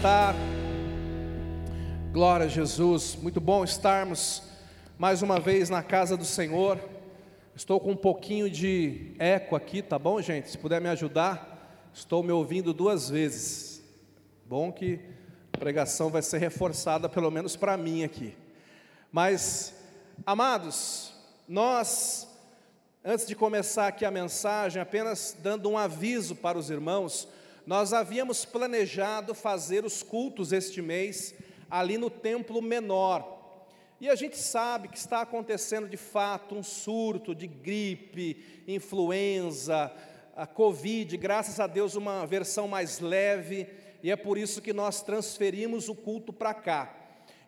sentar. Glória a Jesus, muito bom estarmos mais uma vez na casa do Senhor. Estou com um pouquinho de eco aqui, tá bom, gente? Se puder me ajudar, estou me ouvindo duas vezes. Bom que a pregação vai ser reforçada, pelo menos para mim aqui. Mas, amados, nós, antes de começar aqui a mensagem, apenas dando um aviso para os irmãos, nós havíamos planejado fazer os cultos este mês ali no templo menor. E a gente sabe que está acontecendo de fato um surto de gripe, influenza, a Covid, graças a Deus, uma versão mais leve, e é por isso que nós transferimos o culto para cá.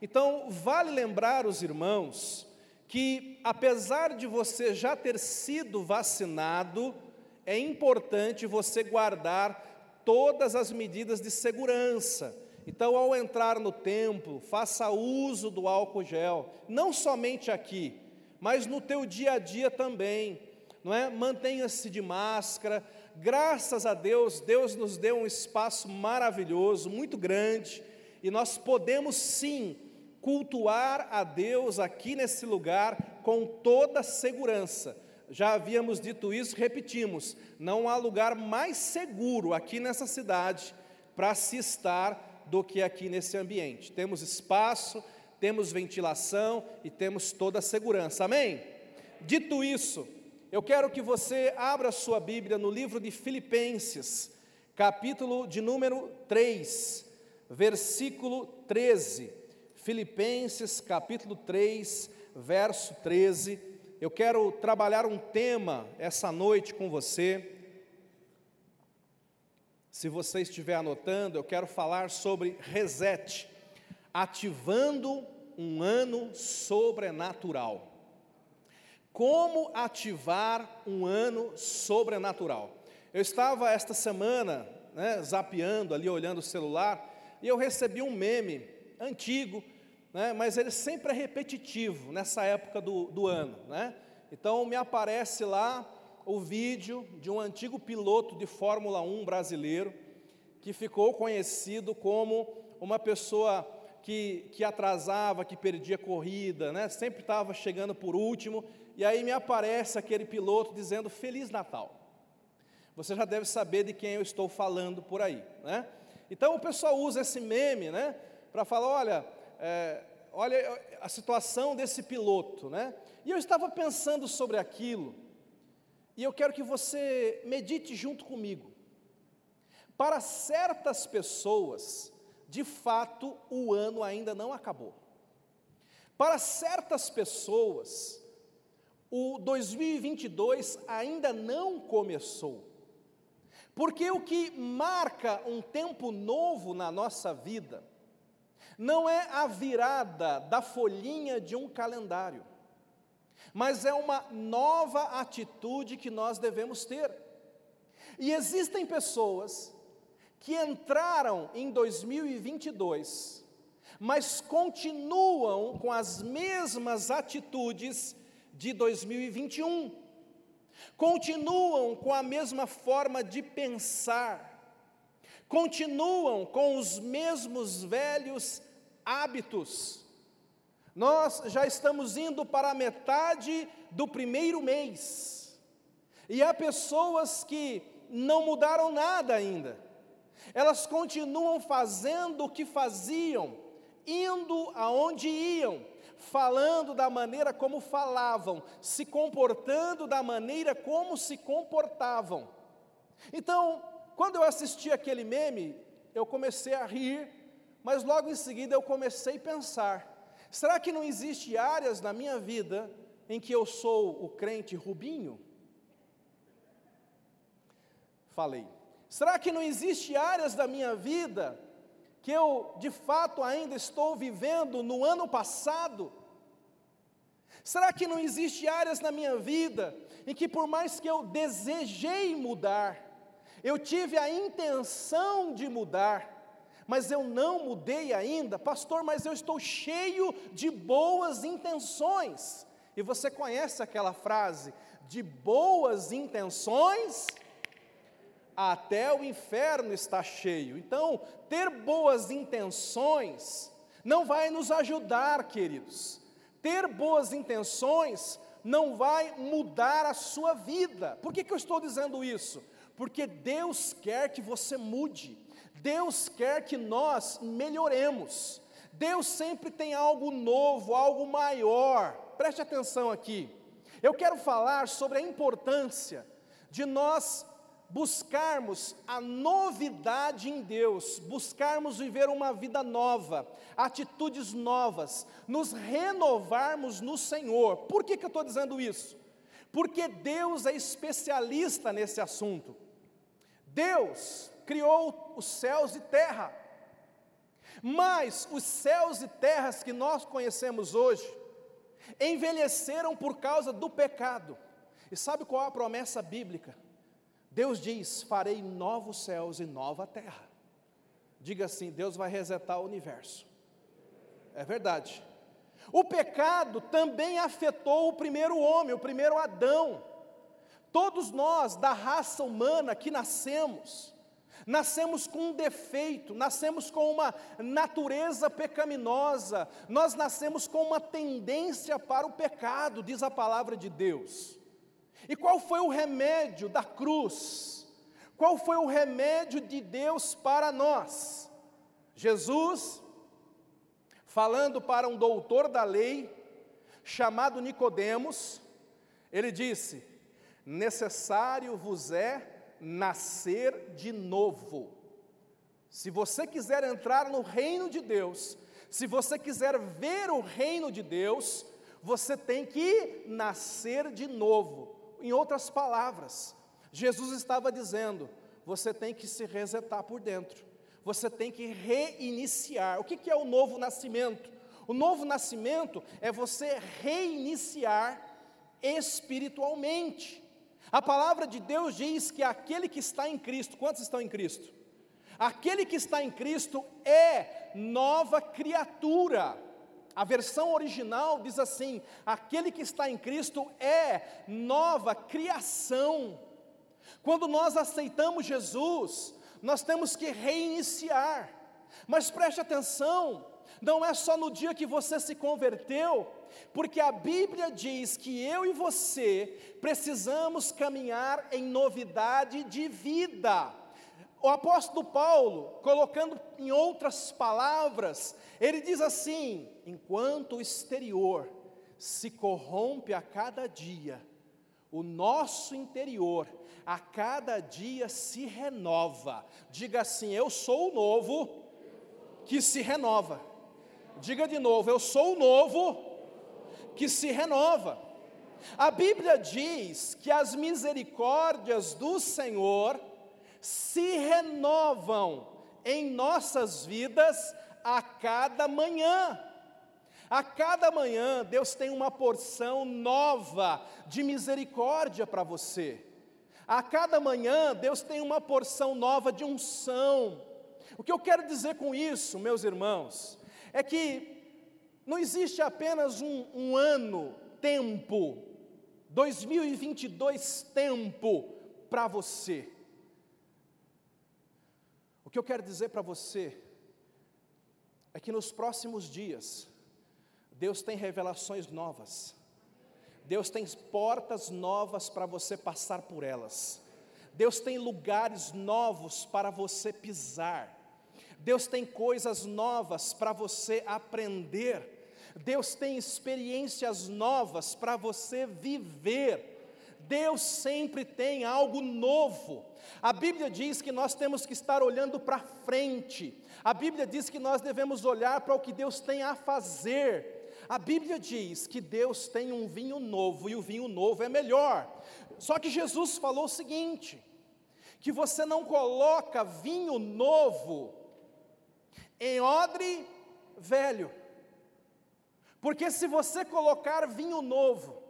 Então, vale lembrar os irmãos que, apesar de você já ter sido vacinado, é importante você guardar todas as medidas de segurança. Então, ao entrar no templo, faça uso do álcool gel, não somente aqui, mas no teu dia a dia também, não é? Mantenha-se de máscara. Graças a Deus, Deus nos deu um espaço maravilhoso, muito grande, e nós podemos sim cultuar a Deus aqui nesse lugar com toda segurança já havíamos dito isso, repetimos: não há lugar mais seguro aqui nessa cidade para se estar do que aqui nesse ambiente. Temos espaço, temos ventilação e temos toda a segurança. Amém? Dito isso, eu quero que você abra sua Bíblia no livro de Filipenses, capítulo de número 3, versículo 13. Filipenses, capítulo 3, verso 13 eu quero trabalhar um tema essa noite com você. Se você estiver anotando, eu quero falar sobre reset, ativando um ano sobrenatural. Como ativar um ano sobrenatural? Eu estava esta semana, né, zapeando ali, olhando o celular, e eu recebi um meme antigo né, mas ele sempre é repetitivo nessa época do, do ano. Né? Então me aparece lá o vídeo de um antigo piloto de Fórmula 1 brasileiro, que ficou conhecido como uma pessoa que, que atrasava, que perdia corrida, né? sempre estava chegando por último, e aí me aparece aquele piloto dizendo Feliz Natal. Você já deve saber de quem eu estou falando por aí. Né? Então o pessoal usa esse meme né, para falar: olha, é, olha a situação desse piloto, né? E eu estava pensando sobre aquilo, e eu quero que você medite junto comigo. Para certas pessoas, de fato, o ano ainda não acabou. Para certas pessoas, o 2022 ainda não começou. Porque o que marca um tempo novo na nossa vida não é a virada da folhinha de um calendário, mas é uma nova atitude que nós devemos ter. E existem pessoas que entraram em 2022, mas continuam com as mesmas atitudes de 2021, continuam com a mesma forma de pensar, continuam com os mesmos velhos hábitos. Nós já estamos indo para a metade do primeiro mês, e há pessoas que não mudaram nada ainda, elas continuam fazendo o que faziam, indo aonde iam, falando da maneira como falavam, se comportando da maneira como se comportavam. Então, quando eu assisti aquele meme, eu comecei a rir, mas logo em seguida eu comecei a pensar: será que não existe áreas na minha vida em que eu sou o crente Rubinho? Falei. Será que não existe áreas da minha vida que eu de fato ainda estou vivendo no ano passado? Será que não existe áreas na minha vida em que por mais que eu desejei mudar, eu tive a intenção de mudar, mas eu não mudei ainda, pastor, mas eu estou cheio de boas intenções. E você conhece aquela frase, de boas intenções, até o inferno está cheio. Então, ter boas intenções não vai nos ajudar, queridos. Ter boas intenções não vai mudar a sua vida. Por que, que eu estou dizendo isso? Porque Deus quer que você mude, Deus quer que nós melhoremos. Deus sempre tem algo novo, algo maior. Preste atenção aqui. Eu quero falar sobre a importância de nós buscarmos a novidade em Deus, buscarmos viver uma vida nova, atitudes novas, nos renovarmos no Senhor. Por que, que eu estou dizendo isso? Porque Deus é especialista nesse assunto. Deus criou os céus e terra, mas os céus e terras que nós conhecemos hoje envelheceram por causa do pecado. E sabe qual é a promessa bíblica? Deus diz: Farei novos céus e nova terra. Diga assim: Deus vai resetar o universo. É verdade. O pecado também afetou o primeiro homem, o primeiro Adão. Todos nós, da raça humana que nascemos, nascemos com um defeito, nascemos com uma natureza pecaminosa, nós nascemos com uma tendência para o pecado, diz a palavra de Deus. E qual foi o remédio da cruz? Qual foi o remédio de Deus para nós? Jesus, falando para um doutor da lei, chamado Nicodemos, ele disse: necessário vos é nascer de novo. Se você quiser entrar no reino de Deus, se você quiser ver o reino de Deus, você tem que nascer de novo. Em outras palavras, Jesus estava dizendo: você tem que se resetar por dentro, você tem que reiniciar. O que é o novo nascimento? O novo nascimento é você reiniciar espiritualmente. A palavra de Deus diz que aquele que está em Cristo, quantos estão em Cristo? Aquele que está em Cristo é nova criatura. A versão original diz assim: aquele que está em Cristo é nova criação. Quando nós aceitamos Jesus, nós temos que reiniciar. Mas preste atenção, não é só no dia que você se converteu, porque a Bíblia diz que eu e você precisamos caminhar em novidade de vida. O apóstolo Paulo, colocando em outras palavras, ele diz assim: enquanto o exterior se corrompe a cada dia, o nosso interior a cada dia se renova. Diga assim: eu sou o novo que se renova. Diga de novo: eu sou o novo que se renova. A Bíblia diz que as misericórdias do Senhor se renovam em nossas vidas a cada manhã. A cada manhã, Deus tem uma porção nova de misericórdia para você. A cada manhã, Deus tem uma porção nova de unção. O que eu quero dizer com isso, meus irmãos, é que não existe apenas um, um ano, tempo, 2022 tempo para você. Que eu quero dizer para você é que nos próximos dias, Deus tem revelações novas, Deus tem portas novas para você passar por elas, Deus tem lugares novos para você pisar, Deus tem coisas novas para você aprender, Deus tem experiências novas para você viver. Deus sempre tem algo novo. A Bíblia diz que nós temos que estar olhando para frente. A Bíblia diz que nós devemos olhar para o que Deus tem a fazer. A Bíblia diz que Deus tem um vinho novo e o vinho novo é melhor. Só que Jesus falou o seguinte: que você não coloca vinho novo em odre velho. Porque se você colocar vinho novo,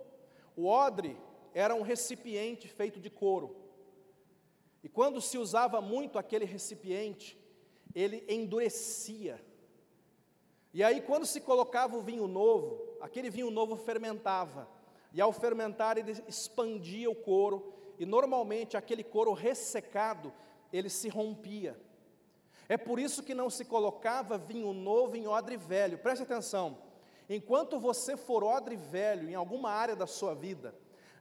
o odre era um recipiente feito de couro. E quando se usava muito aquele recipiente, ele endurecia. E aí, quando se colocava o vinho novo, aquele vinho novo fermentava. E ao fermentar, ele expandia o couro e normalmente aquele couro ressecado, ele se rompia. É por isso que não se colocava vinho novo em odre velho. Preste atenção. Enquanto você for odre velho em alguma área da sua vida,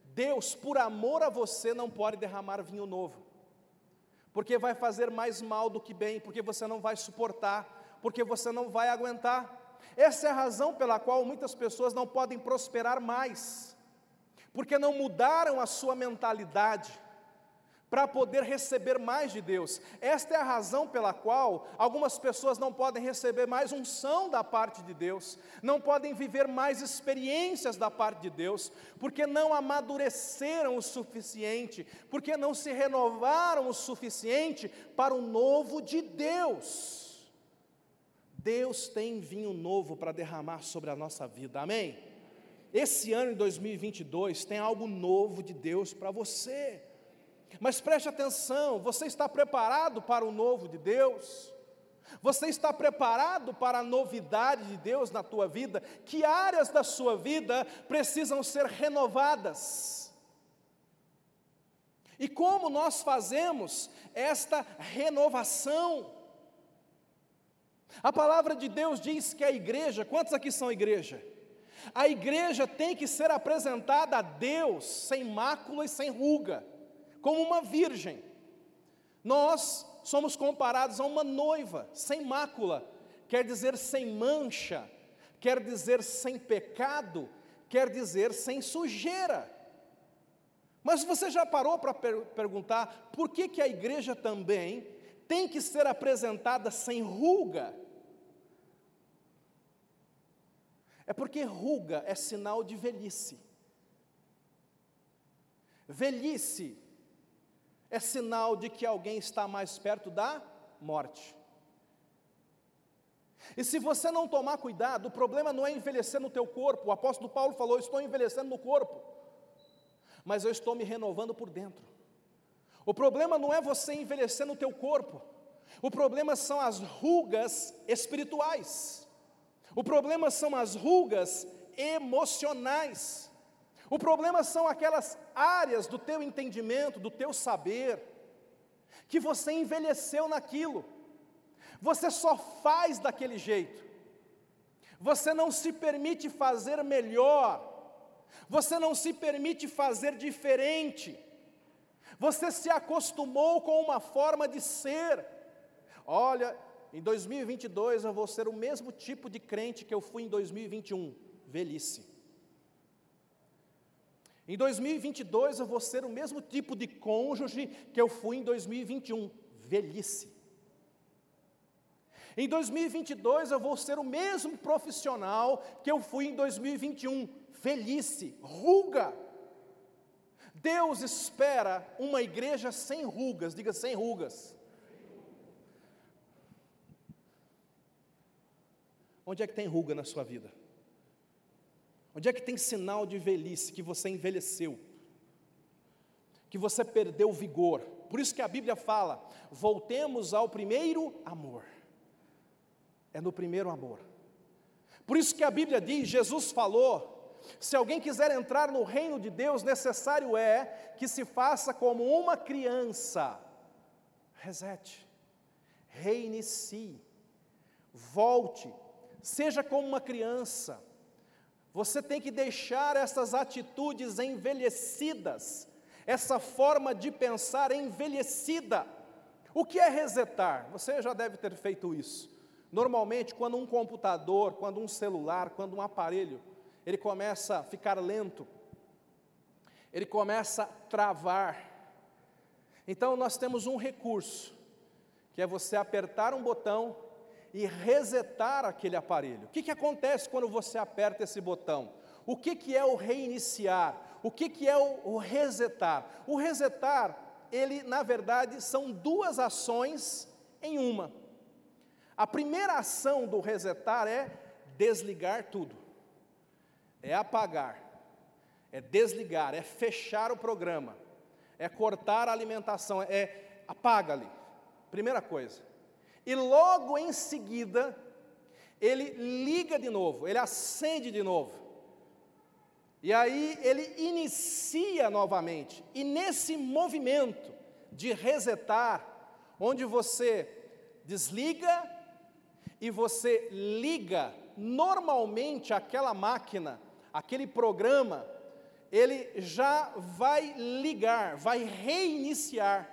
Deus, por amor a você, não pode derramar vinho novo. Porque vai fazer mais mal do que bem, porque você não vai suportar, porque você não vai aguentar. Essa é a razão pela qual muitas pessoas não podem prosperar mais, porque não mudaram a sua mentalidade para poder receber mais de Deus. Esta é a razão pela qual algumas pessoas não podem receber mais unção da parte de Deus, não podem viver mais experiências da parte de Deus, porque não amadureceram o suficiente, porque não se renovaram o suficiente para o novo de Deus. Deus tem vinho novo para derramar sobre a nossa vida, amém? Esse ano de 2022 tem algo novo de Deus para você. Mas preste atenção, você está preparado para o novo de Deus? Você está preparado para a novidade de Deus na tua vida? Que áreas da sua vida precisam ser renovadas? E como nós fazemos esta renovação? A palavra de Deus diz que a igreja, quantos aqui são igreja? A igreja tem que ser apresentada a Deus sem mácula e sem ruga como uma virgem. Nós somos comparados a uma noiva, sem mácula, quer dizer sem mancha, quer dizer sem pecado, quer dizer sem sujeira. Mas você já parou para per perguntar por que, que a igreja também tem que ser apresentada sem ruga? É porque ruga é sinal de velhice. Velhice é sinal de que alguém está mais perto da morte. E se você não tomar cuidado, o problema não é envelhecer no teu corpo. O apóstolo Paulo falou: "Estou envelhecendo no corpo, mas eu estou me renovando por dentro". O problema não é você envelhecer no teu corpo. O problema são as rugas espirituais. O problema são as rugas emocionais. O problema são aquelas áreas do teu entendimento, do teu saber, que você envelheceu naquilo. Você só faz daquele jeito. Você não se permite fazer melhor. Você não se permite fazer diferente. Você se acostumou com uma forma de ser. Olha, em 2022 eu vou ser o mesmo tipo de crente que eu fui em 2021, velhice. Em 2022 eu vou ser o mesmo tipo de cônjuge que eu fui em 2021, velhice. Em 2022 eu vou ser o mesmo profissional que eu fui em 2021, velhice, ruga. Deus espera uma igreja sem rugas, diga sem rugas. Onde é que tem ruga na sua vida? Onde é que tem sinal de velhice, que você envelheceu, que você perdeu vigor? Por isso que a Bíblia fala: voltemos ao primeiro amor. É no primeiro amor. Por isso que a Bíblia diz: Jesus falou, se alguém quiser entrar no reino de Deus, necessário é que se faça como uma criança. Resete, reinicie, volte, seja como uma criança. Você tem que deixar essas atitudes envelhecidas, essa forma de pensar envelhecida. O que é resetar? Você já deve ter feito isso. Normalmente, quando um computador, quando um celular, quando um aparelho, ele começa a ficar lento, ele começa a travar. Então, nós temos um recurso, que é você apertar um botão e resetar aquele aparelho. O que, que acontece quando você aperta esse botão? O que, que é o reiniciar? O que, que é o, o resetar? O resetar, ele, na verdade, são duas ações em uma. A primeira ação do resetar é desligar tudo, é apagar, é desligar, é fechar o programa, é cortar a alimentação, é apaga-lhe. Primeira coisa e logo em seguida, ele liga de novo, ele acende de novo. E aí ele inicia novamente. E nesse movimento de resetar, onde você desliga e você liga normalmente aquela máquina, aquele programa, ele já vai ligar, vai reiniciar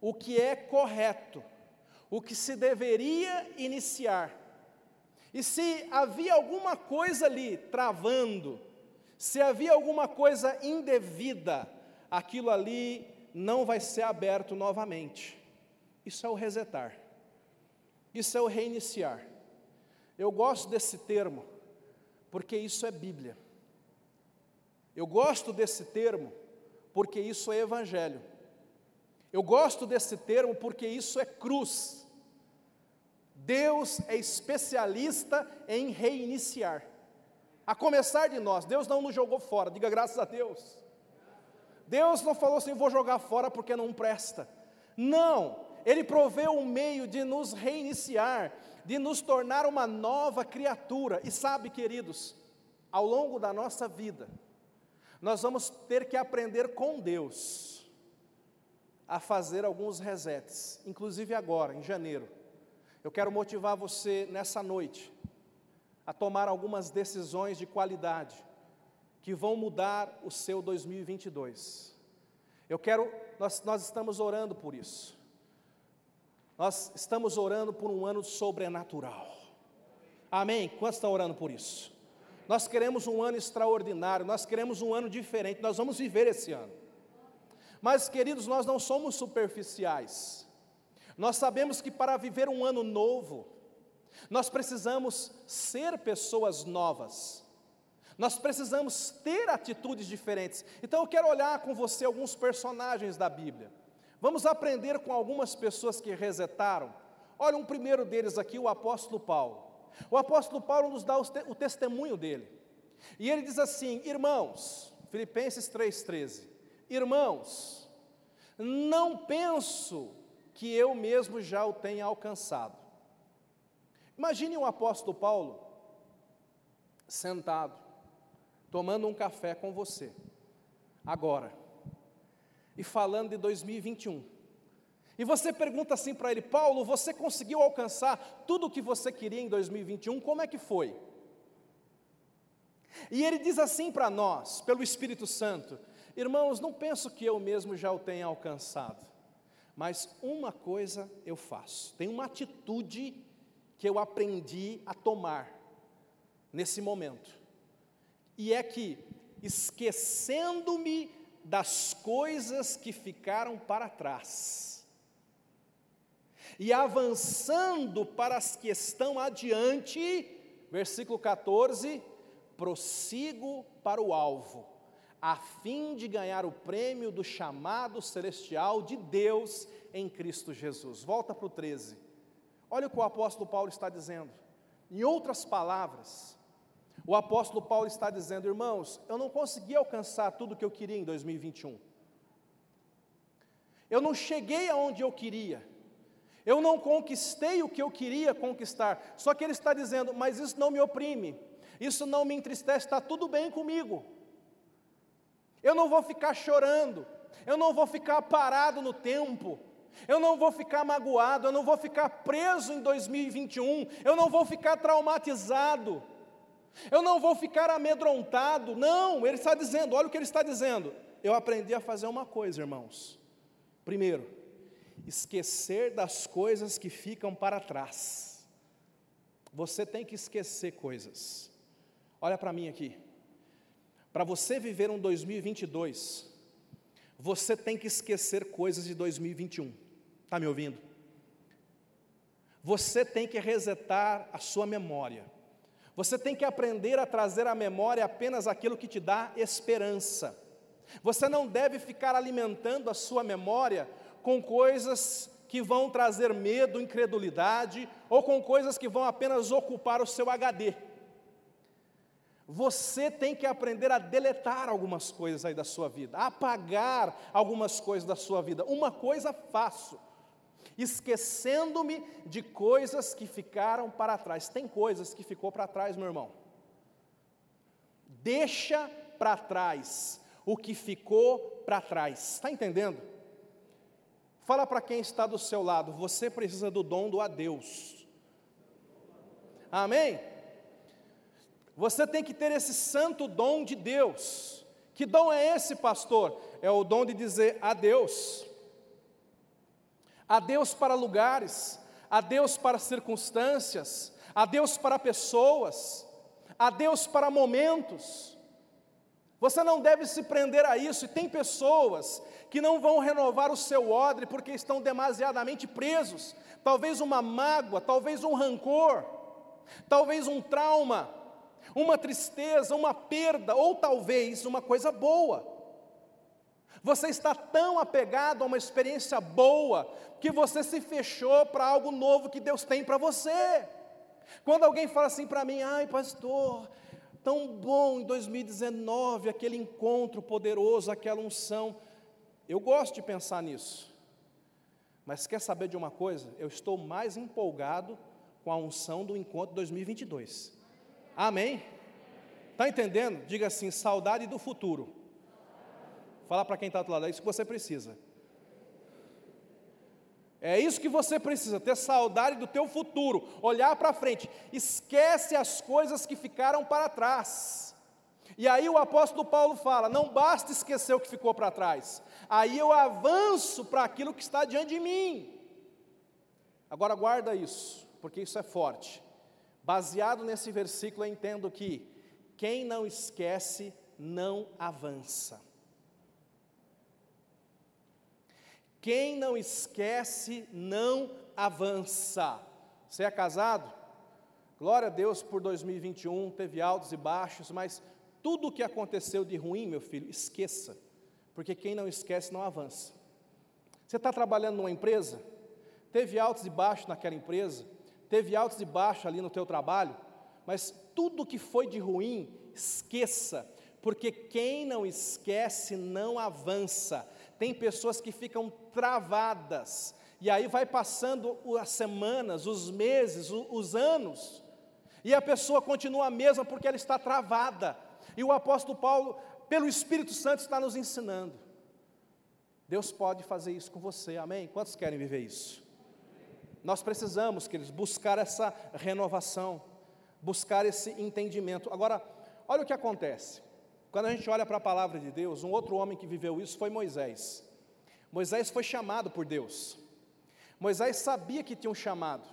o que é correto, o que se deveria iniciar. E se havia alguma coisa ali travando, se havia alguma coisa indevida, aquilo ali não vai ser aberto novamente. Isso é o resetar. Isso é o reiniciar. Eu gosto desse termo, porque isso é Bíblia. Eu gosto desse termo, porque isso é Evangelho. Eu gosto desse termo porque isso é cruz. Deus é especialista em reiniciar. A começar de nós, Deus não nos jogou fora, diga graças a Deus. Deus não falou assim, vou jogar fora porque não presta. Não, Ele proveu um meio de nos reiniciar, de nos tornar uma nova criatura. E sabe, queridos, ao longo da nossa vida, nós vamos ter que aprender com Deus a fazer alguns resets, inclusive agora, em janeiro. Eu quero motivar você nessa noite a tomar algumas decisões de qualidade que vão mudar o seu 2022. Eu quero, nós, nós estamos orando por isso. Nós estamos orando por um ano sobrenatural. Amém? Quantos estão orando por isso? Nós queremos um ano extraordinário, nós queremos um ano diferente, nós vamos viver esse ano. Mas, queridos, nós não somos superficiais. Nós sabemos que para viver um ano novo, nós precisamos ser pessoas novas. Nós precisamos ter atitudes diferentes. Então eu quero olhar com você alguns personagens da Bíblia. Vamos aprender com algumas pessoas que resetaram. Olha, um primeiro deles aqui, o apóstolo Paulo. O apóstolo Paulo nos dá o testemunho dele. E ele diz assim: Irmãos, Filipenses 3,13: Irmãos, não penso que eu mesmo já o tenha alcançado. Imagine o apóstolo Paulo sentado, tomando um café com você, agora, e falando de 2021. E você pergunta assim para ele: Paulo, você conseguiu alcançar tudo o que você queria em 2021? Como é que foi? E ele diz assim para nós, pelo Espírito Santo: Irmãos, não penso que eu mesmo já o tenha alcançado, mas uma coisa eu faço, tem uma atitude que eu aprendi a tomar nesse momento, e é que, esquecendo-me das coisas que ficaram para trás, e avançando para as que estão adiante, versículo 14, prossigo para o alvo, a fim de ganhar o prêmio do chamado celestial de Deus em Cristo Jesus. Volta para o 13. Olha o que o apóstolo Paulo está dizendo. Em outras palavras, o apóstolo Paulo está dizendo, irmãos, eu não consegui alcançar tudo o que eu queria em 2021. Eu não cheguei aonde eu queria. Eu não conquistei o que eu queria conquistar. Só que ele está dizendo, mas isso não me oprime, isso não me entristece, está tudo bem comigo. Eu não vou ficar chorando, eu não vou ficar parado no tempo, eu não vou ficar magoado, eu não vou ficar preso em 2021, eu não vou ficar traumatizado. Eu não vou ficar amedrontado, não, ele está dizendo, olha o que ele está dizendo. Eu aprendi a fazer uma coisa, irmãos. Primeiro, esquecer das coisas que ficam para trás. Você tem que esquecer coisas. Olha para mim aqui. Para você viver um 2022, você tem que esquecer coisas de 2021. Está me ouvindo? Você tem que resetar a sua memória. Você tem que aprender a trazer à memória apenas aquilo que te dá esperança. Você não deve ficar alimentando a sua memória com coisas que vão trazer medo, incredulidade, ou com coisas que vão apenas ocupar o seu HD. Você tem que aprender a deletar algumas coisas aí da sua vida, a apagar algumas coisas da sua vida. Uma coisa faço, esquecendo-me de coisas que ficaram para trás. Tem coisas que ficou para trás, meu irmão. Deixa para trás o que ficou para trás. Está entendendo? Fala para quem está do seu lado, você precisa do dom do adeus. Amém? Você tem que ter esse santo dom de Deus. Que dom é esse, pastor? É o dom de dizer adeus. Adeus para lugares, adeus para circunstâncias, adeus para pessoas, adeus para momentos. Você não deve se prender a isso, e tem pessoas que não vão renovar o seu odre porque estão demasiadamente presos. Talvez uma mágoa, talvez um rancor, talvez um trauma, uma tristeza, uma perda, ou talvez uma coisa boa. Você está tão apegado a uma experiência boa que você se fechou para algo novo que Deus tem para você. Quando alguém fala assim para mim, ai pastor, tão bom em 2019, aquele encontro poderoso, aquela unção. Eu gosto de pensar nisso. Mas quer saber de uma coisa? Eu estou mais empolgado com a unção do encontro 2022. Amém? Está entendendo? Diga assim: saudade do futuro. Fala para quem está do lado, é isso que você precisa. É isso que você precisa, ter saudade do teu futuro, olhar para frente. Esquece as coisas que ficaram para trás. E aí o apóstolo Paulo fala: não basta esquecer o que ficou para trás. Aí eu avanço para aquilo que está diante de mim. Agora guarda isso, porque isso é forte. Baseado nesse versículo, eu entendo que quem não esquece não avança. Quem não esquece, não avança. Você é casado? Glória a Deus por 2021, teve altos e baixos, mas tudo o que aconteceu de ruim, meu filho, esqueça, porque quem não esquece não avança. Você está trabalhando numa empresa, teve altos e baixos naquela empresa, teve altos e baixos ali no teu trabalho, mas tudo que foi de ruim, esqueça, porque quem não esquece não avança. Tem pessoas que ficam travadas, e aí vai passando as semanas, os meses, os anos, e a pessoa continua a mesma porque ela está travada. E o apóstolo Paulo, pelo Espírito Santo, está nos ensinando. Deus pode fazer isso com você, amém? Quantos querem viver isso? Nós precisamos, queridos, buscar essa renovação, buscar esse entendimento. Agora, olha o que acontece. Quando a gente olha para a palavra de Deus, um outro homem que viveu isso foi Moisés. Moisés foi chamado por Deus. Moisés sabia que tinha um chamado.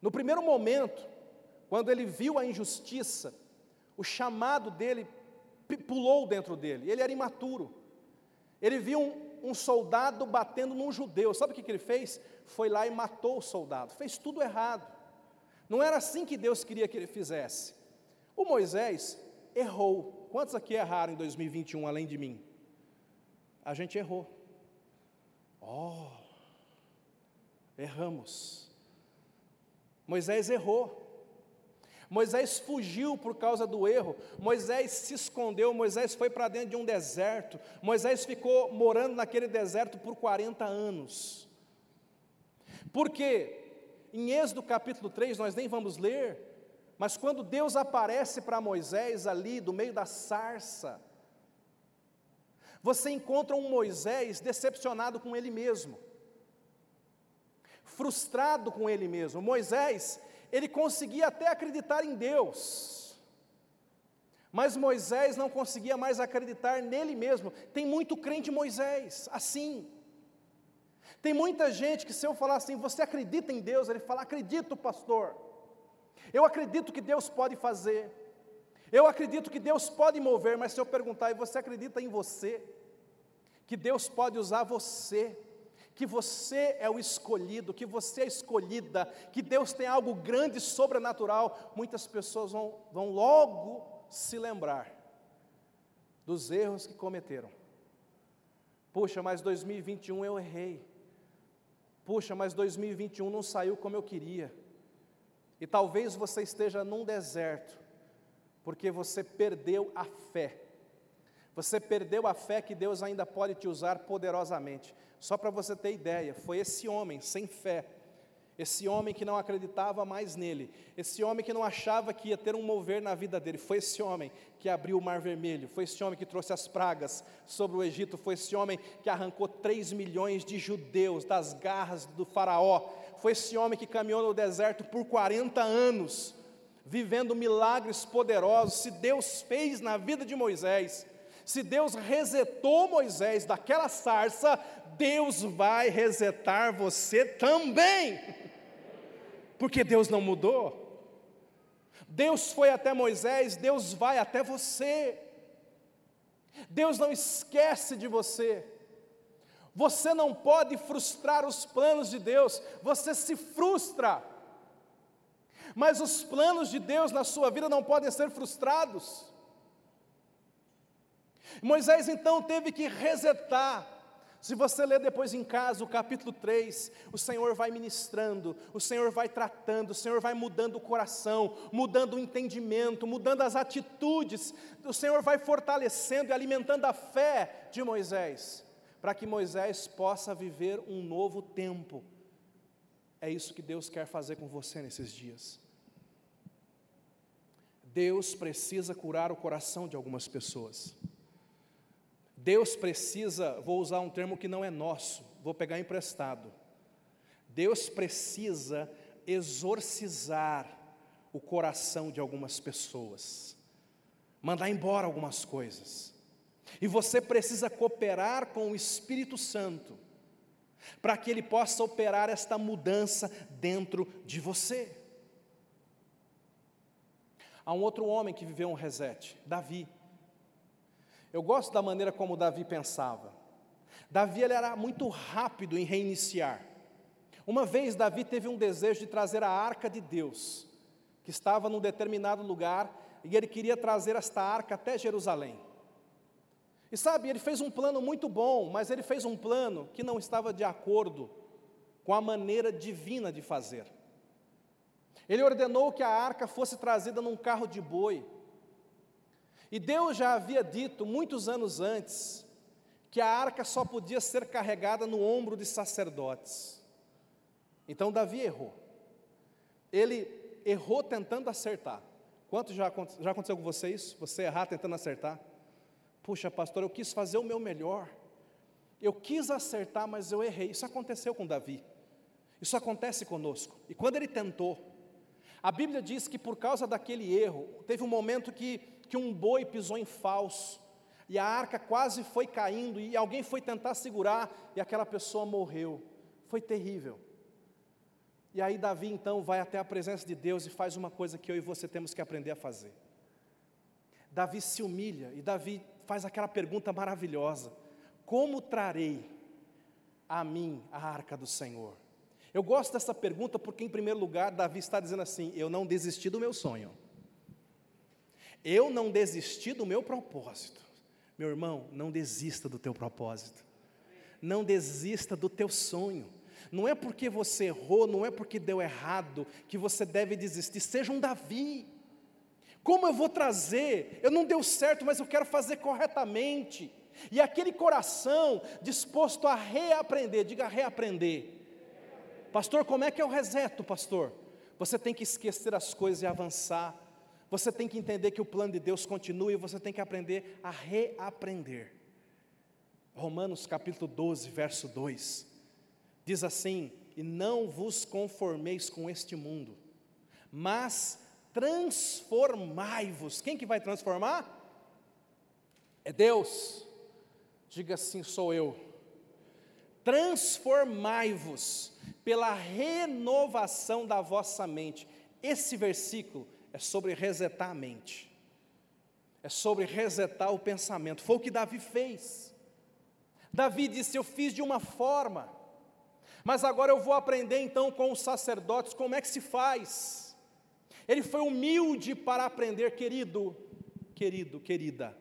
No primeiro momento, quando ele viu a injustiça, o chamado dele pulou dentro dele. Ele era imaturo. Ele viu um, um soldado batendo num judeu. Sabe o que, que ele fez? Foi lá e matou o soldado. Fez tudo errado. Não era assim que Deus queria que ele fizesse. O Moisés errou. Quantos aqui erraram em 2021 além de mim? A gente errou. Oh, erramos. Moisés errou. Moisés fugiu por causa do erro, Moisés se escondeu, Moisés foi para dentro de um deserto, Moisés ficou morando naquele deserto por 40 anos. Porque em Êxodo capítulo 3, nós nem vamos ler, mas quando Deus aparece para Moisés ali, do meio da sarça, você encontra um Moisés decepcionado com ele mesmo, frustrado com ele mesmo. Moisés, ele conseguia até acreditar em Deus, mas Moisés não conseguia mais acreditar nele mesmo. Tem muito crente Moisés, assim. Tem muita gente que, se eu falar assim, você acredita em Deus? Ele fala, acredito, pastor. Eu acredito que Deus pode fazer. Eu acredito que Deus pode mover, mas se eu perguntar, e você acredita em você? Que Deus pode usar você? Que você é o escolhido, que você é escolhida, que Deus tem algo grande, sobrenatural, muitas pessoas vão, vão logo se lembrar dos erros que cometeram. Puxa, mas 2021 eu errei. Puxa, mas 2021 não saiu como eu queria. E talvez você esteja num deserto, porque você perdeu a fé. Você perdeu a fé que Deus ainda pode te usar poderosamente. Só para você ter ideia, foi esse homem sem fé. Esse homem que não acreditava mais nele, esse homem que não achava que ia ter um mover na vida dele, foi esse homem que abriu o mar vermelho, foi esse homem que trouxe as pragas sobre o Egito, foi esse homem que arrancou 3 milhões de judeus das garras do Faraó, foi esse homem que caminhou no deserto por 40 anos, vivendo milagres poderosos. Se Deus fez na vida de Moisés, se Deus resetou Moisés daquela sarça, Deus vai resetar você também porque Deus não mudou. Deus foi até Moisés, Deus vai até você. Deus não esquece de você. Você não pode frustrar os planos de Deus, você se frustra. Mas os planos de Deus na sua vida não podem ser frustrados. Moisés então teve que resetar se você ler depois em casa o capítulo 3, o Senhor vai ministrando, o Senhor vai tratando, o Senhor vai mudando o coração, mudando o entendimento, mudando as atitudes, o Senhor vai fortalecendo e alimentando a fé de Moisés, para que Moisés possa viver um novo tempo. É isso que Deus quer fazer com você nesses dias. Deus precisa curar o coração de algumas pessoas. Deus precisa, vou usar um termo que não é nosso, vou pegar emprestado. Deus precisa exorcizar o coração de algumas pessoas, mandar embora algumas coisas. E você precisa cooperar com o Espírito Santo, para que ele possa operar esta mudança dentro de você. Há um outro homem que viveu um reset, Davi. Eu gosto da maneira como Davi pensava. Davi ele era muito rápido em reiniciar. Uma vez Davi teve um desejo de trazer a arca de Deus, que estava num determinado lugar, e ele queria trazer esta arca até Jerusalém. E sabe, ele fez um plano muito bom, mas ele fez um plano que não estava de acordo com a maneira divina de fazer. Ele ordenou que a arca fosse trazida num carro de boi, e Deus já havia dito, muitos anos antes, que a arca só podia ser carregada no ombro de sacerdotes. Então Davi errou. Ele errou tentando acertar. Quanto já, já aconteceu com você isso? Você errar tentando acertar? Puxa, pastor, eu quis fazer o meu melhor. Eu quis acertar, mas eu errei. Isso aconteceu com Davi. Isso acontece conosco. E quando ele tentou, a Bíblia diz que por causa daquele erro, teve um momento que que um boi pisou em falso, e a arca quase foi caindo, e alguém foi tentar segurar, e aquela pessoa morreu. Foi terrível. E aí Davi então vai até a presença de Deus e faz uma coisa que eu e você temos que aprender a fazer. Davi se humilha e Davi faz aquela pergunta maravilhosa: Como trarei a mim a arca do Senhor? Eu gosto dessa pergunta porque, em primeiro lugar, Davi está dizendo assim: Eu não desisti do meu sonho. Eu não desisti do meu propósito. Meu irmão, não desista do teu propósito. Não desista do teu sonho. Não é porque você errou, não é porque deu errado que você deve desistir. Seja um Davi. Como eu vou trazer? Eu não deu certo, mas eu quero fazer corretamente. E aquele coração disposto a reaprender, diga reaprender. Pastor, como é que eu reseto, pastor? Você tem que esquecer as coisas e avançar você tem que entender que o plano de Deus continua e você tem que aprender a reaprender. Romanos capítulo 12, verso 2, diz assim: E não vos conformeis com este mundo, mas transformai-vos. Quem que vai transformar? É Deus. Diga assim: sou eu. Transformai-vos pela renovação da vossa mente. Esse versículo é sobre resetar a mente, é sobre resetar o pensamento. Foi o que Davi fez. Davi disse: Eu fiz de uma forma, mas agora eu vou aprender então com os sacerdotes como é que se faz. Ele foi humilde para aprender, querido, querido, querida.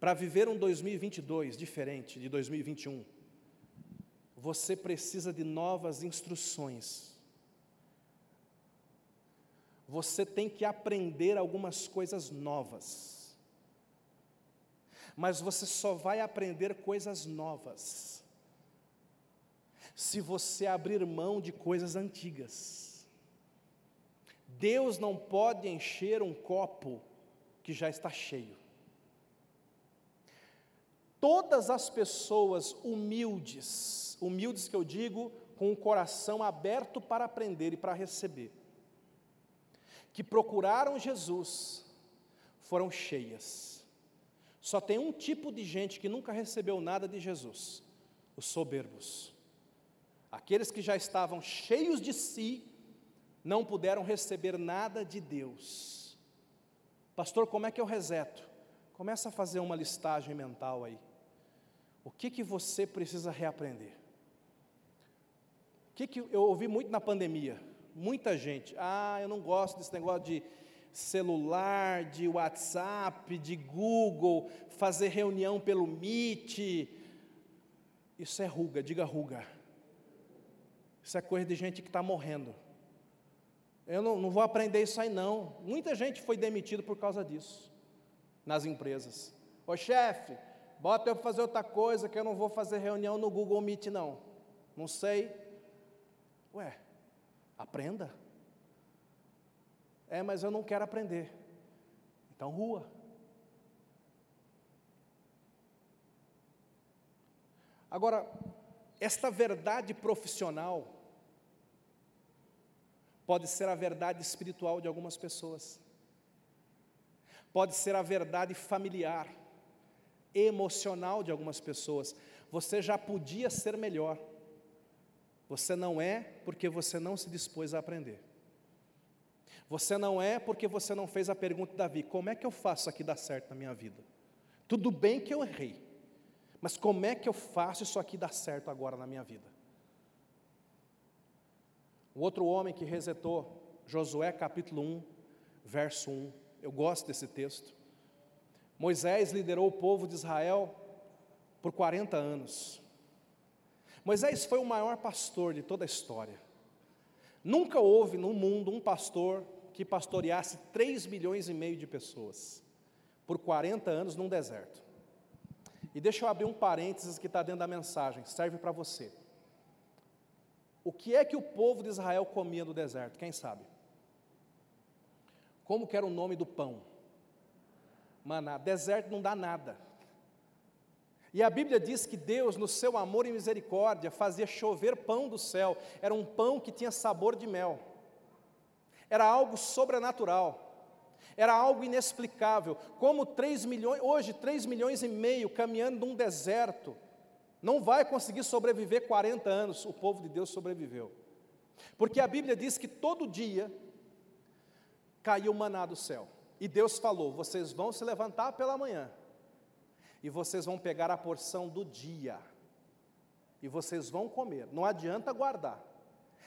Para viver um 2022 diferente de 2021, você precisa de novas instruções você tem que aprender algumas coisas novas. Mas você só vai aprender coisas novas se você abrir mão de coisas antigas. Deus não pode encher um copo que já está cheio. Todas as pessoas humildes, humildes que eu digo, com o coração aberto para aprender e para receber, que procuraram Jesus, foram cheias. Só tem um tipo de gente que nunca recebeu nada de Jesus: os soberbos. Aqueles que já estavam cheios de si, não puderam receber nada de Deus. Pastor, como é que eu reseto? Começa a fazer uma listagem mental aí. O que que você precisa reaprender? O que que eu ouvi muito na pandemia? Muita gente, ah, eu não gosto desse negócio de celular, de WhatsApp, de Google, fazer reunião pelo Meet. Isso é ruga, diga ruga. Isso é coisa de gente que está morrendo. Eu não, não, vou aprender isso aí não. Muita gente foi demitido por causa disso, nas empresas. Ô chefe, bota eu fazer outra coisa, que eu não vou fazer reunião no Google Meet não. Não sei. Ué, aprenda. É, mas eu não quero aprender. Então rua. Agora, esta verdade profissional pode ser a verdade espiritual de algumas pessoas, pode ser a verdade familiar, emocional de algumas pessoas. Você já podia ser melhor, você não é porque você não se dispôs a aprender. Você não é porque você não fez a pergunta de Davi: como é que eu faço aqui dar certo na minha vida? Tudo bem que eu errei, mas como é que eu faço isso aqui dar certo agora na minha vida? O outro homem que resetou, Josué capítulo 1, verso 1. Eu gosto desse texto. Moisés liderou o povo de Israel por 40 anos. Moisés foi o maior pastor de toda a história. Nunca houve no mundo um pastor que pastoreasse 3 milhões e meio de pessoas por 40 anos num deserto. E deixa eu abrir um parênteses que está dentro da mensagem, serve para você. O que é que o povo de Israel comia no deserto? Quem sabe? Como que era o nome do pão? Maná. Deserto não dá nada. E a Bíblia diz que Deus, no seu amor e misericórdia, fazia chover pão do céu. Era um pão que tinha sabor de mel. Era algo sobrenatural. Era algo inexplicável. Como 3 milhões, hoje 3 milhões e meio caminhando num deserto, não vai conseguir sobreviver 40 anos, o povo de Deus sobreviveu. Porque a Bíblia diz que todo dia caiu maná do céu. E Deus falou: vocês vão se levantar pela manhã, e vocês vão pegar a porção do dia, e vocês vão comer, não adianta guardar.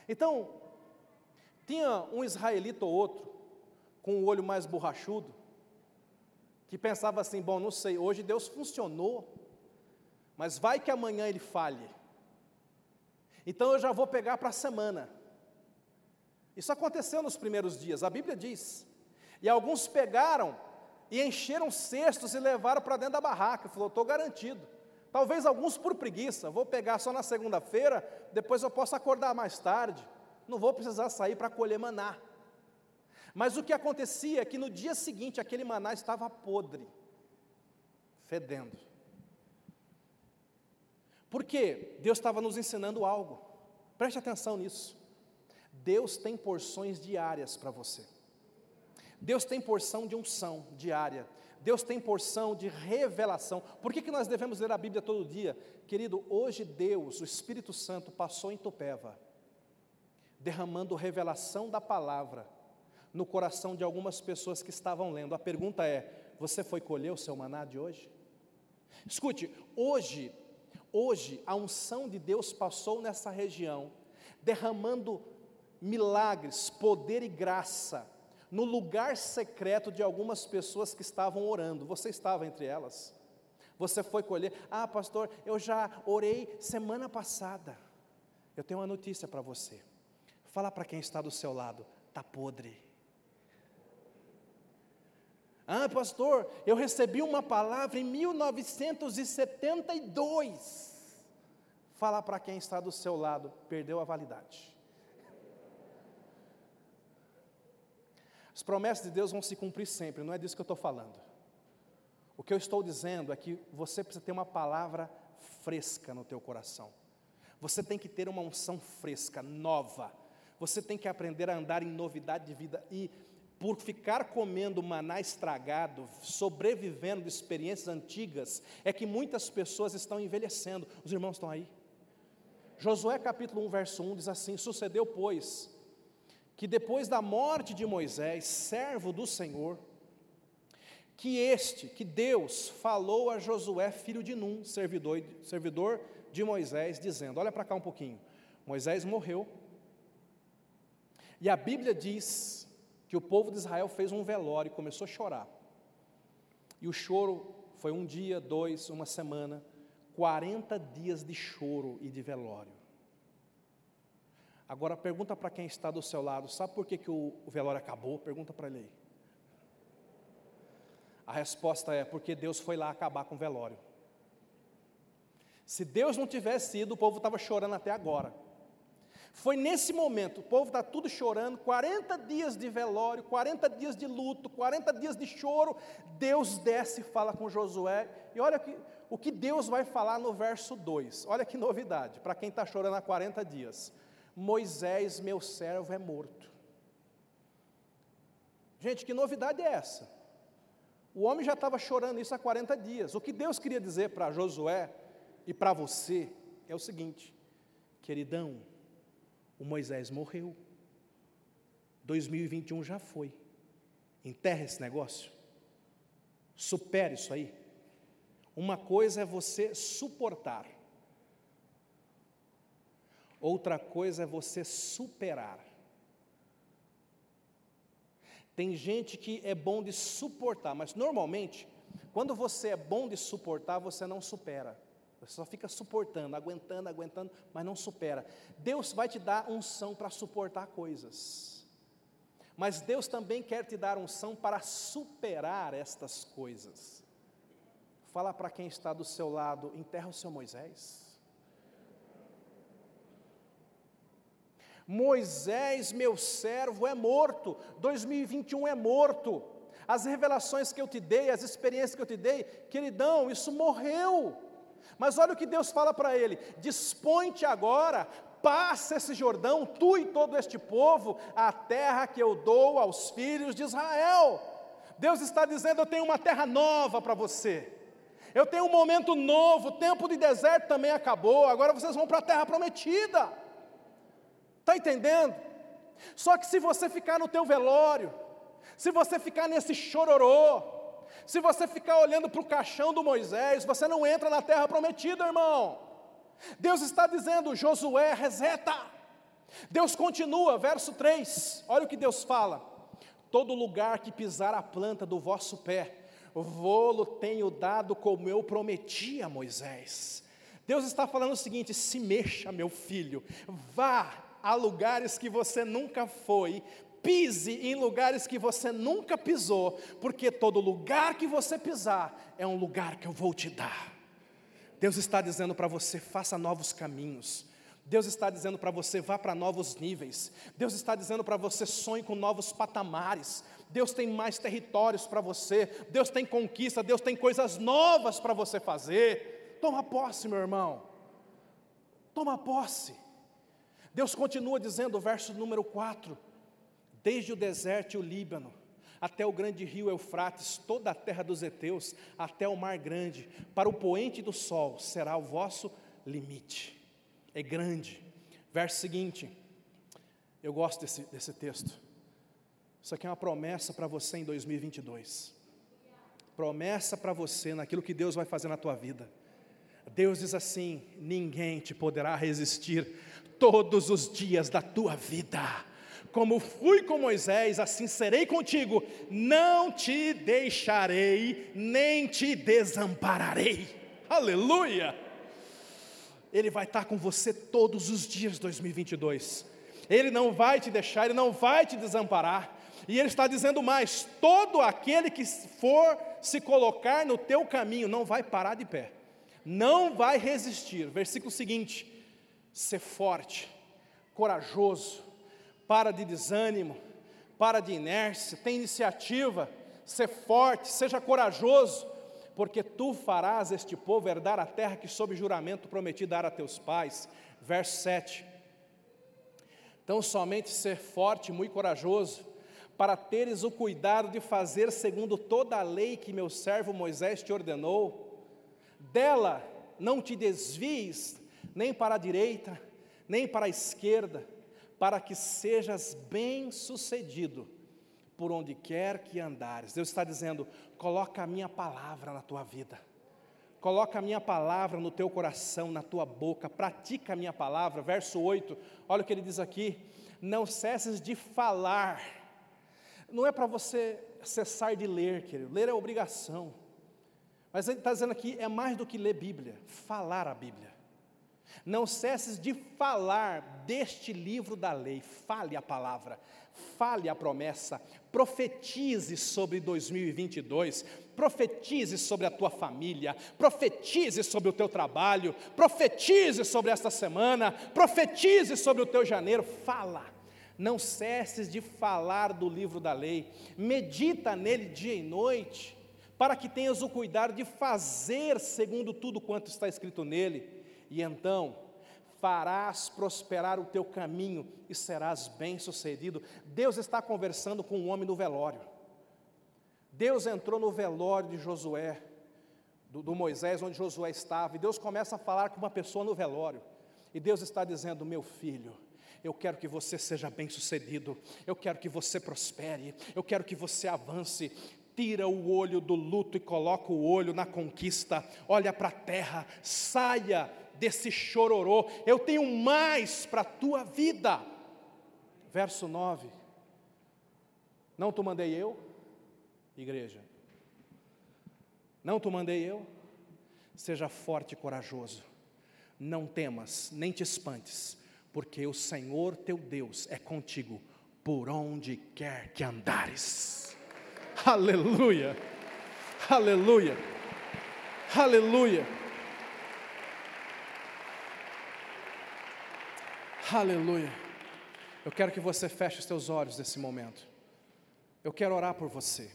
Então, tinha um israelita ou outro, com o olho mais borrachudo, que pensava assim: bom, não sei, hoje Deus funcionou, mas vai que amanhã ele falhe. Então eu já vou pegar para a semana. Isso aconteceu nos primeiros dias, a Bíblia diz. E alguns pegaram e encheram cestos e levaram para dentro da barraca. Falou: estou garantido. Talvez alguns por preguiça, vou pegar só na segunda-feira, depois eu posso acordar mais tarde não vou precisar sair para colher maná. Mas o que acontecia é que no dia seguinte aquele maná estava podre, fedendo. Por quê? Deus estava nos ensinando algo. Preste atenção nisso. Deus tem porções diárias para você. Deus tem porção de unção diária. Deus tem porção de revelação. Por que, que nós devemos ler a Bíblia todo dia? Querido, hoje Deus, o Espírito Santo, passou em Tupéva derramando revelação da palavra no coração de algumas pessoas que estavam lendo. A pergunta é: você foi colher o seu maná de hoje? Escute, hoje, hoje a unção de Deus passou nessa região, derramando milagres, poder e graça no lugar secreto de algumas pessoas que estavam orando. Você estava entre elas. Você foi colher. Ah, pastor, eu já orei semana passada. Eu tenho uma notícia para você. Fala para quem está do seu lado, está podre. Ah, pastor, eu recebi uma palavra em 1972. Fala para quem está do seu lado, perdeu a validade. As promessas de Deus vão se cumprir sempre, não é disso que eu estou falando. O que eu estou dizendo é que você precisa ter uma palavra fresca no teu coração. Você tem que ter uma unção fresca, nova. Você tem que aprender a andar em novidade de vida e por ficar comendo maná estragado, sobrevivendo de experiências antigas, é que muitas pessoas estão envelhecendo. Os irmãos estão aí? Josué capítulo 1, verso 1 diz assim: Sucedeu, pois, que depois da morte de Moisés, servo do Senhor, que este, que Deus falou a Josué, filho de Num, servidor, servidor de Moisés, dizendo: Olha para cá um pouquinho. Moisés morreu, e a Bíblia diz que o povo de Israel fez um velório e começou a chorar. E o choro foi um dia, dois, uma semana, 40 dias de choro e de velório. Agora pergunta para quem está do seu lado, sabe por que, que o, velório acabou? Pergunta para ele aí. A resposta é porque Deus foi lá acabar com o velório. Se Deus não tivesse ido, o povo estava chorando até agora. Foi nesse momento, o povo está tudo chorando, 40 dias de velório, 40 dias de luto, 40 dias de choro. Deus desce e fala com Josué, e olha que, o que Deus vai falar no verso 2. Olha que novidade, para quem está chorando há 40 dias. Moisés, meu servo, é morto. Gente, que novidade é essa? O homem já estava chorando isso há 40 dias. O que Deus queria dizer para Josué e para você é o seguinte, queridão, o Moisés morreu. 2021 já foi. Enterra esse negócio. Supere isso aí. Uma coisa é você suportar. Outra coisa é você superar. Tem gente que é bom de suportar, mas normalmente, quando você é bom de suportar, você não supera. Você só fica suportando, aguentando, aguentando, mas não supera. Deus vai te dar unção para suportar coisas. Mas Deus também quer te dar unção para superar estas coisas. Fala para quem está do seu lado, enterra o seu Moisés. Moisés, meu servo, é morto. 2021 é morto. As revelações que eu te dei, as experiências que eu te dei, queridão, isso morreu. Mas olha o que Deus fala para ele: dispõe-te agora, passa esse Jordão, tu e todo este povo, a terra que eu dou aos filhos de Israel. Deus está dizendo: eu tenho uma terra nova para você. Eu tenho um momento novo, o tempo de deserto também acabou, agora vocês vão para a terra prometida. Está entendendo? Só que se você ficar no teu velório, se você ficar nesse chororô, se você ficar olhando para o caixão do Moisés, você não entra na terra prometida, irmão. Deus está dizendo, Josué, reseta. Deus continua, verso 3, olha o que Deus fala: todo lugar que pisar a planta do vosso pé, vou-lo tenho dado como eu prometi a Moisés. Deus está falando o seguinte: se mexa, meu filho, vá a lugares que você nunca foi, pise em lugares que você nunca pisou, porque todo lugar que você pisar é um lugar que eu vou te dar. Deus está dizendo para você: faça novos caminhos. Deus está dizendo para você: vá para novos níveis. Deus está dizendo para você: sonhe com novos patamares. Deus tem mais territórios para você. Deus tem conquista. Deus tem coisas novas para você fazer. Toma posse, meu irmão. Toma posse. Deus continua dizendo, verso número 4: desde o deserto e o Líbano, até o grande rio Eufrates, toda a terra dos heteus, até o mar grande, para o poente do sol será o vosso limite. É grande. Verso seguinte, eu gosto desse, desse texto. Isso aqui é uma promessa para você em 2022. Promessa para você naquilo que Deus vai fazer na tua vida. Deus diz assim: ninguém te poderá resistir todos os dias da tua vida como fui com Moisés, assim serei contigo, não te deixarei, nem te desampararei. Aleluia! Ele vai estar com você todos os dias 2022. Ele não vai te deixar, ele não vai te desamparar. E ele está dizendo mais: todo aquele que for se colocar no teu caminho não vai parar de pé não vai resistir. Versículo seguinte: ser forte, corajoso, para de desânimo, para de inércia, tem iniciativa, ser forte, seja corajoso, porque tu farás este povo herdar a terra que sob juramento prometi dar a teus pais. Verso 7. Então, somente ser forte, muito corajoso, para teres o cuidado de fazer segundo toda a lei que meu servo Moisés te ordenou, dela não te desvies nem para a direita, nem para a esquerda, para que sejas bem-sucedido por onde quer que andares. Deus está dizendo: coloca a minha palavra na tua vida. Coloca a minha palavra no teu coração, na tua boca, pratica a minha palavra. Verso 8, olha o que ele diz aqui: não cesses de falar. Não é para você cessar de ler, querido, ler é obrigação. Mas ele está dizendo aqui: é mais do que ler Bíblia, falar a Bíblia. Não cesses de falar deste livro da lei, fale a palavra, fale a promessa, profetize sobre 2022, profetize sobre a tua família, profetize sobre o teu trabalho, profetize sobre esta semana, profetize sobre o teu janeiro, fala. Não cesses de falar do livro da lei, medita nele dia e noite, para que tenhas o cuidado de fazer segundo tudo quanto está escrito nele, e então farás prosperar o teu caminho e serás bem-sucedido. Deus está conversando com um homem no velório. Deus entrou no velório de Josué, do, do, Moisés, onde Josué estava, e Deus começa a falar com uma pessoa no velório. E Deus está dizendo: Meu filho, eu quero que você seja bem-sucedido, eu quero que você prospere, eu quero que você avance. Tira o olho do luto e coloca o olho na conquista, olha para a terra, saia desse chororô, eu tenho mais para a tua vida. Verso 9: Não te mandei eu, igreja, não te mandei eu, seja forte e corajoso, não temas, nem te espantes, porque o Senhor teu Deus é contigo por onde quer que andares. Aleluia, aleluia, aleluia. Aleluia. Eu quero que você feche os seus olhos nesse momento. Eu quero orar por você.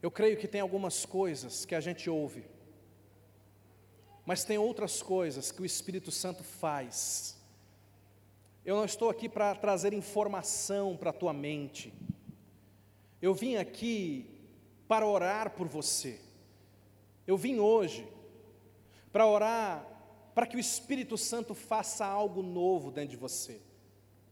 Eu creio que tem algumas coisas que a gente ouve, mas tem outras coisas que o Espírito Santo faz. Eu não estou aqui para trazer informação para a tua mente. Eu vim aqui para orar por você. Eu vim hoje para orar para que o Espírito Santo faça algo novo dentro de você.